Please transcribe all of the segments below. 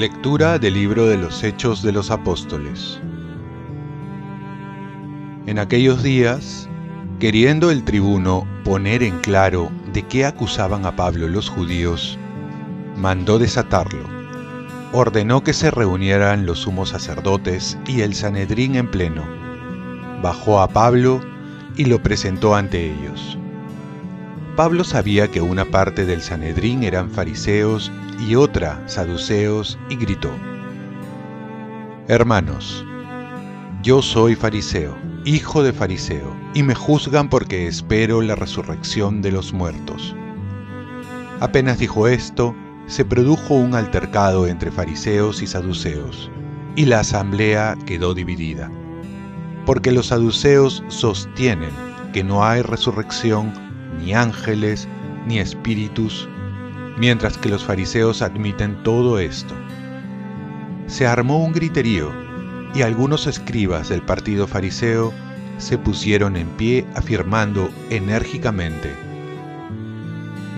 Lectura del libro de los Hechos de los Apóstoles. En aquellos días, queriendo el tribuno poner en claro de qué acusaban a Pablo los judíos, mandó desatarlo. Ordenó que se reunieran los sumos sacerdotes y el Sanedrín en pleno. Bajó a Pablo y lo presentó ante ellos. Pablo sabía que una parte del Sanedrín eran fariseos y otra saduceos y gritó, Hermanos, yo soy fariseo, hijo de fariseo, y me juzgan porque espero la resurrección de los muertos. Apenas dijo esto, se produjo un altercado entre fariseos y saduceos, y la asamblea quedó dividida, porque los saduceos sostienen que no hay resurrección, ni ángeles, ni espíritus, mientras que los fariseos admiten todo esto. Se armó un griterío y algunos escribas del partido fariseo se pusieron en pie afirmando enérgicamente,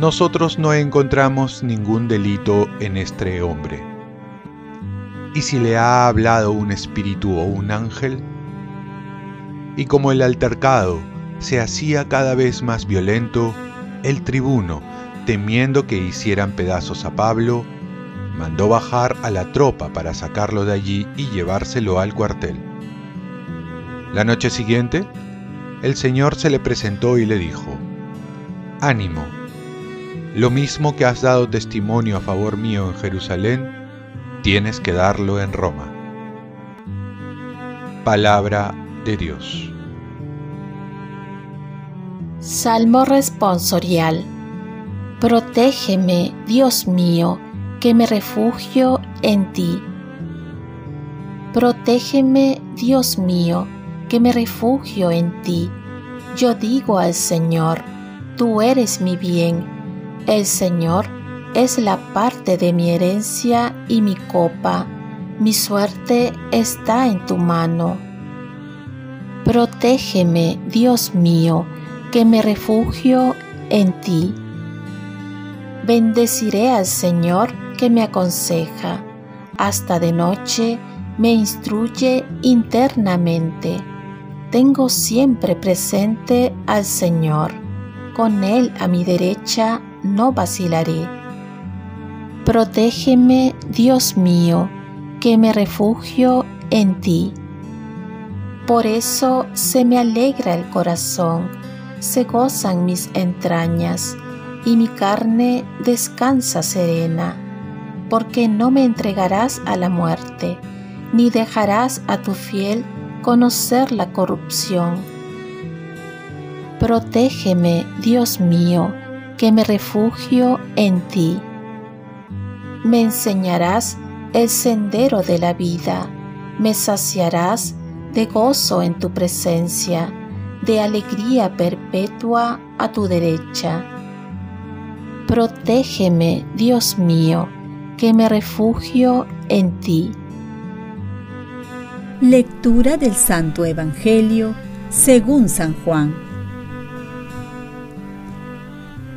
nosotros no encontramos ningún delito en este hombre. ¿Y si le ha hablado un espíritu o un ángel? Y como el altercado se hacía cada vez más violento, el tribuno, temiendo que hicieran pedazos a Pablo, mandó bajar a la tropa para sacarlo de allí y llevárselo al cuartel. La noche siguiente, el Señor se le presentó y le dijo, Ánimo, lo mismo que has dado testimonio a favor mío en Jerusalén, tienes que darlo en Roma. Palabra Dios. Salmo responsorial. Protégeme, Dios mío, que me refugio en ti. Protégeme, Dios mío, que me refugio en ti. Yo digo al Señor, tú eres mi bien. El Señor es la parte de mi herencia y mi copa. Mi suerte está en tu mano. Protégeme, Dios mío, que me refugio en ti. Bendeciré al Señor que me aconseja, hasta de noche me instruye internamente. Tengo siempre presente al Señor, con Él a mi derecha no vacilaré. Protégeme, Dios mío, que me refugio en ti. Por eso se me alegra el corazón, se gozan mis entrañas y mi carne descansa serena, porque no me entregarás a la muerte, ni dejarás a tu fiel conocer la corrupción. Protégeme, Dios mío, que me refugio en ti. Me enseñarás el sendero de la vida, me saciarás de gozo en tu presencia, de alegría perpetua a tu derecha Protégeme, Dios mío, que me refugio en ti. Lectura del Santo Evangelio según San Juan.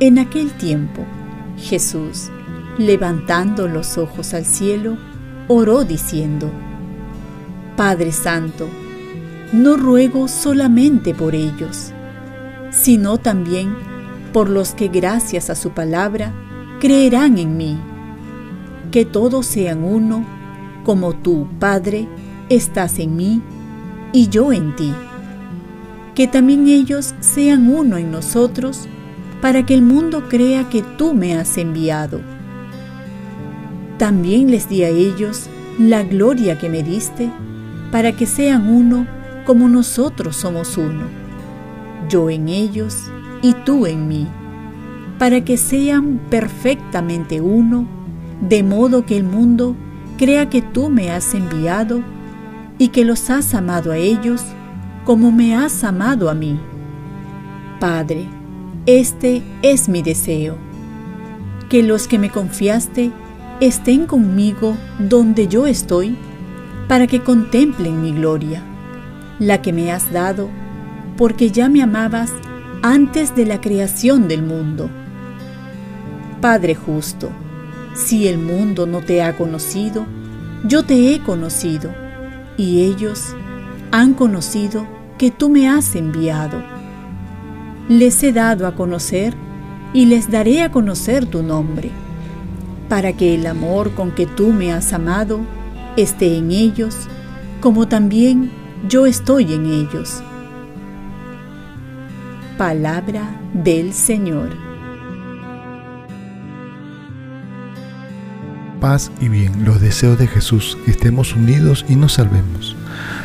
En aquel tiempo, Jesús, levantando los ojos al cielo, oró diciendo, Padre Santo, no ruego solamente por ellos, sino también por los que gracias a su palabra creerán en mí. Que todos sean uno, como tú, Padre, estás en mí y yo en ti. Que también ellos sean uno en nosotros, para que el mundo crea que tú me has enviado. También les di a ellos la gloria que me diste, para que sean uno como nosotros somos uno, yo en ellos y tú en mí, para que sean perfectamente uno, de modo que el mundo crea que tú me has enviado y que los has amado a ellos como me has amado a mí. Padre, este es mi deseo, que los que me confiaste estén conmigo donde yo estoy, para que contemplen mi gloria, la que me has dado, porque ya me amabas antes de la creación del mundo. Padre justo, si el mundo no te ha conocido, yo te he conocido, y ellos han conocido que tú me has enviado. Les he dado a conocer y les daré a conocer tu nombre, para que el amor con que tú me has amado esté en ellos, como también yo estoy en ellos. Palabra del Señor. Paz y bien, los deseos de Jesús, que estemos unidos y nos salvemos.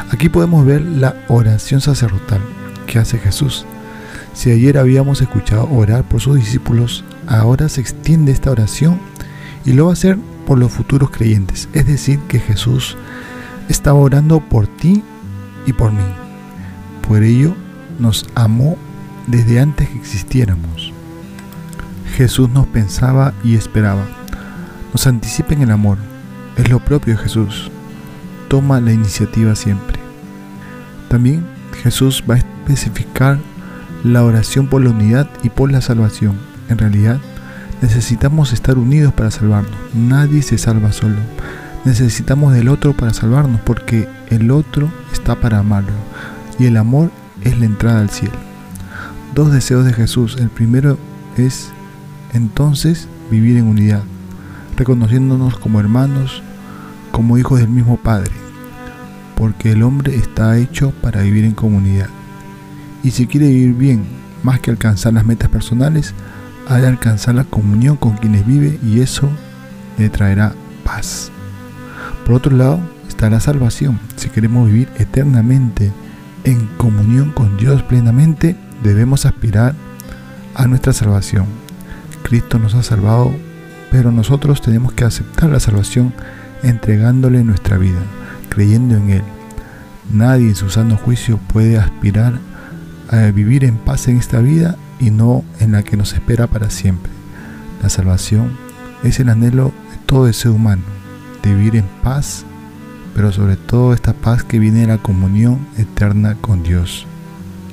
Aquí podemos ver la oración sacerdotal que hace Jesús. Si ayer habíamos escuchado orar por sus discípulos, ahora se extiende esta oración y lo va a hacer por los futuros creyentes. Es decir, que Jesús estaba orando por ti y por mí. Por ello nos amó desde antes que existiéramos. Jesús nos pensaba y esperaba. Nos anticipa en el amor. Es lo propio de Jesús. Toma la iniciativa siempre. También Jesús va a especificar la oración por la unidad y por la salvación. En realidad, necesitamos estar unidos para salvarnos. Nadie se salva solo. Necesitamos del otro para salvarnos porque el otro está para amarlo y el amor es la entrada al cielo. Dos deseos de Jesús. El primero es entonces vivir en unidad, reconociéndonos como hermanos, como hijos del mismo Padre, porque el hombre está hecho para vivir en comunidad. Y si quiere vivir bien, más que alcanzar las metas personales, ha de alcanzar la comunión con quienes vive y eso le traerá paz. Por otro lado, está la salvación. Si queremos vivir eternamente en comunión con Dios plenamente, debemos aspirar a nuestra salvación. Cristo nos ha salvado, pero nosotros tenemos que aceptar la salvación entregándole nuestra vida, creyendo en Él. Nadie en su sano juicio puede aspirar a vivir en paz en esta vida y no en la que nos espera para siempre. La salvación es el anhelo de todo ser humano de vivir en paz, pero sobre todo esta paz que viene de la comunión eterna con Dios.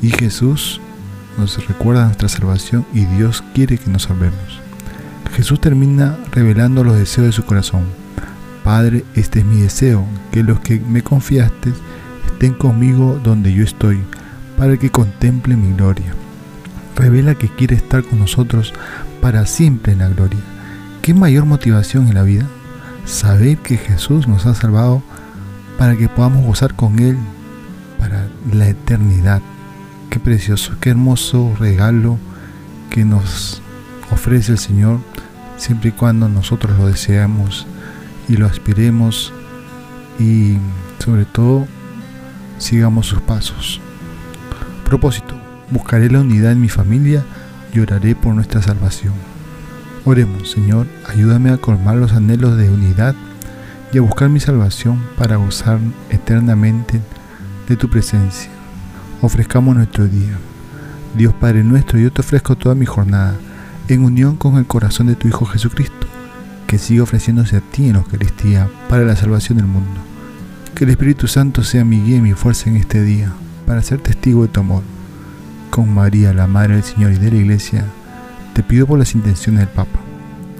Y Jesús nos recuerda nuestra salvación y Dios quiere que nos salvemos. Jesús termina revelando los deseos de su corazón. Padre, este es mi deseo, que los que me confiaste estén conmigo donde yo estoy, para que contemplen mi gloria. Revela que quiere estar con nosotros para siempre en la gloria. ¿Qué mayor motivación en la vida? Saber que Jesús nos ha salvado para que podamos gozar con Él para la eternidad. Qué precioso, qué hermoso regalo que nos ofrece el Señor siempre y cuando nosotros lo deseamos y lo aspiremos y sobre todo sigamos sus pasos. Propósito, buscaré la unidad en mi familia y oraré por nuestra salvación. Oremos, Señor, ayúdame a colmar los anhelos de unidad y a buscar mi salvación para gozar eternamente de tu presencia. Ofrezcamos nuestro día. Dios Padre nuestro, yo te ofrezco toda mi jornada en unión con el corazón de tu Hijo Jesucristo, que sigue ofreciéndose a ti en la Eucaristía para la salvación del mundo. Que el Espíritu Santo sea mi guía y mi fuerza en este día, para ser testigo de tu amor. Con María, la Madre del Señor y de la Iglesia, te pido por las intenciones del Papa.